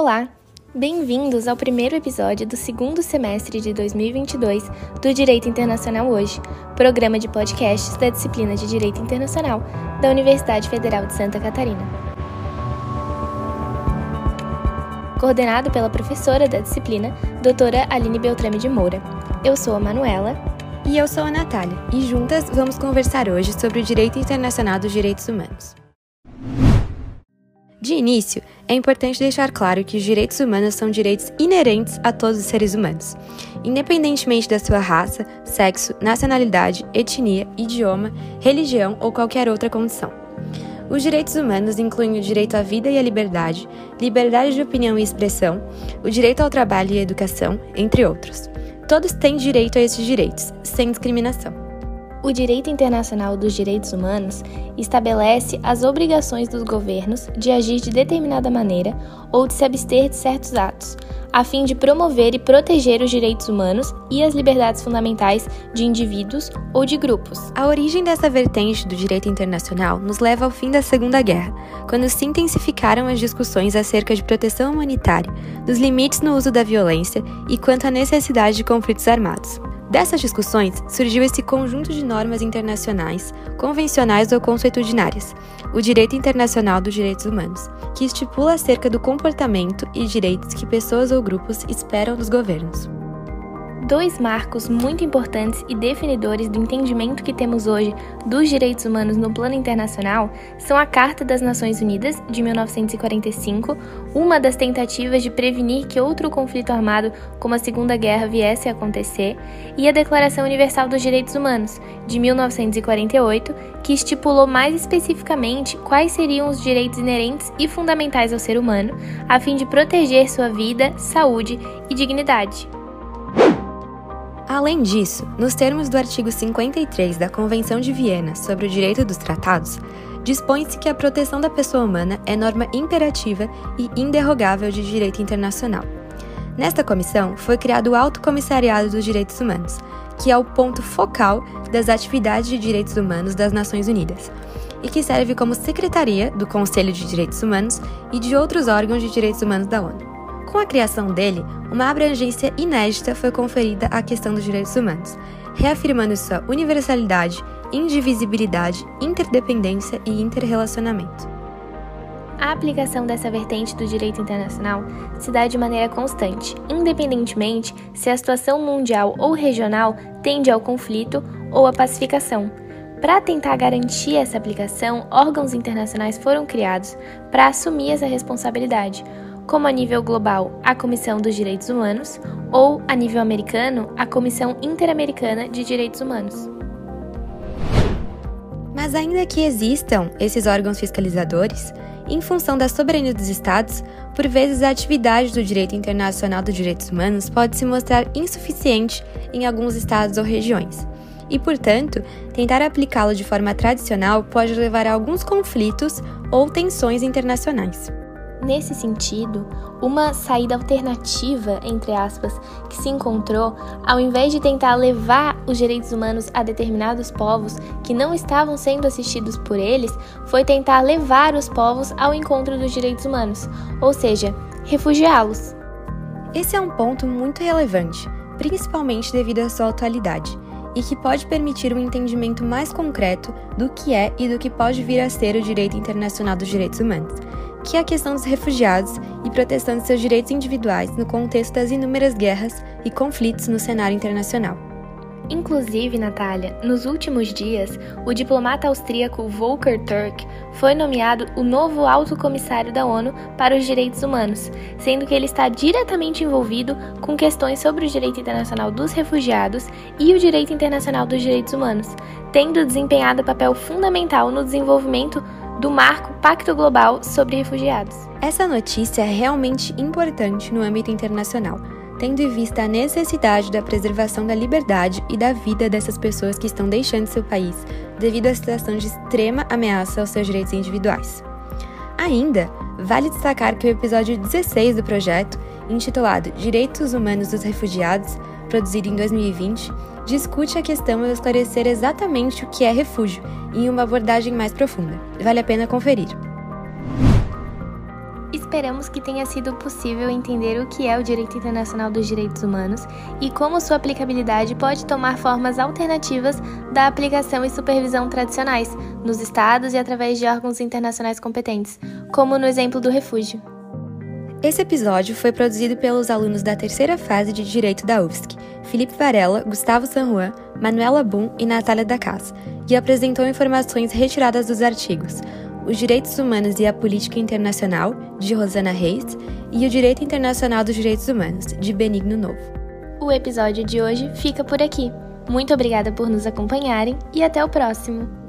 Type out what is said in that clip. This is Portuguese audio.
Olá! Bem-vindos ao primeiro episódio do segundo semestre de 2022 do Direito Internacional Hoje, programa de podcasts da disciplina de Direito Internacional da Universidade Federal de Santa Catarina. Coordenado pela professora da disciplina, doutora Aline Beltrame de Moura. Eu sou a Manuela. E eu sou a Natália, e juntas vamos conversar hoje sobre o Direito Internacional dos Direitos Humanos. De início, é importante deixar claro que os direitos humanos são direitos inerentes a todos os seres humanos, independentemente da sua raça, sexo, nacionalidade, etnia, idioma, religião ou qualquer outra condição. Os direitos humanos incluem o direito à vida e à liberdade, liberdade de opinião e expressão, o direito ao trabalho e à educação, entre outros. Todos têm direito a esses direitos, sem discriminação. O direito internacional dos direitos humanos estabelece as obrigações dos governos de agir de determinada maneira ou de se abster de certos atos, a fim de promover e proteger os direitos humanos e as liberdades fundamentais de indivíduos ou de grupos. A origem dessa vertente do direito internacional nos leva ao fim da Segunda Guerra, quando se intensificaram as discussões acerca de proteção humanitária, dos limites no uso da violência e quanto à necessidade de conflitos armados. Dessas discussões surgiu esse conjunto de normas internacionais, convencionais ou consuetudinárias, o Direito Internacional dos Direitos Humanos, que estipula acerca do comportamento e direitos que pessoas ou grupos esperam dos governos. Dois marcos muito importantes e definidores do entendimento que temos hoje dos direitos humanos no plano internacional são a Carta das Nações Unidas, de 1945, uma das tentativas de prevenir que outro conflito armado como a Segunda Guerra viesse a acontecer, e a Declaração Universal dos Direitos Humanos, de 1948, que estipulou mais especificamente quais seriam os direitos inerentes e fundamentais ao ser humano, a fim de proteger sua vida, saúde e dignidade. Além disso, nos termos do artigo 53 da Convenção de Viena sobre o Direito dos Tratados, dispõe-se que a proteção da pessoa humana é norma imperativa e inderrogável de direito internacional. Nesta comissão foi criado o Alto Comissariado dos Direitos Humanos, que é o ponto focal das atividades de direitos humanos das Nações Unidas, e que serve como secretaria do Conselho de Direitos Humanos e de outros órgãos de direitos humanos da ONU. Com a criação dele, uma abrangência inédita foi conferida à questão dos direitos humanos, reafirmando sua universalidade, indivisibilidade, interdependência e interrelacionamento. A aplicação dessa vertente do direito internacional se dá de maneira constante, independentemente se a situação mundial ou regional tende ao conflito ou à pacificação. Para tentar garantir essa aplicação, órgãos internacionais foram criados para assumir essa responsabilidade, como a nível global a Comissão dos Direitos Humanos ou a nível americano a Comissão Interamericana de Direitos Humanos. Mas ainda que existam esses órgãos fiscalizadores, em função da soberania dos Estados, por vezes a atividade do direito internacional dos direitos humanos pode se mostrar insuficiente em alguns estados ou regiões. E, portanto, tentar aplicá-lo de forma tradicional pode levar a alguns conflitos ou tensões internacionais. Nesse sentido, uma saída alternativa, entre aspas, que se encontrou, ao invés de tentar levar os direitos humanos a determinados povos que não estavam sendo assistidos por eles, foi tentar levar os povos ao encontro dos direitos humanos, ou seja, refugiá-los. Esse é um ponto muito relevante, principalmente devido à sua atualidade, e que pode permitir um entendimento mais concreto do que é e do que pode vir a ser o direito internacional dos direitos humanos que a questão dos refugiados e proteção de seus direitos individuais no contexto das inúmeras guerras e conflitos no cenário internacional. Inclusive, Natália, nos últimos dias, o diplomata austríaco Volker Turk foi nomeado o novo alto comissário da ONU para os Direitos Humanos, sendo que ele está diretamente envolvido com questões sobre o direito internacional dos refugiados e o direito internacional dos direitos humanos, tendo desempenhado papel fundamental no desenvolvimento do marco Pacto Global sobre Refugiados. Essa notícia é realmente importante no âmbito internacional, tendo em vista a necessidade da preservação da liberdade e da vida dessas pessoas que estão deixando seu país devido à situação de extrema ameaça aos seus direitos individuais. Ainda, vale destacar que o episódio 16 do projeto, intitulado Direitos Humanos dos Refugiados, produzido em 2020, discute a questão ao esclarecer exatamente o que é refúgio em uma abordagem mais profunda. Vale a pena conferir. Esperamos que tenha sido possível entender o que é o direito internacional dos direitos humanos e como sua aplicabilidade pode tomar formas alternativas da aplicação e supervisão tradicionais nos estados e através de órgãos internacionais competentes, como no exemplo do refúgio. Esse episódio foi produzido pelos alunos da terceira fase de Direito da UFSC, Felipe Varela, Gustavo Sanjuan, Manuela Boom e Natália da Casa, e apresentou informações retiradas dos artigos Os Direitos Humanos e a Política Internacional, de Rosana Reis, e O Direito Internacional dos Direitos Humanos, de Benigno Novo. O episódio de hoje fica por aqui. Muito obrigada por nos acompanharem e até o próximo!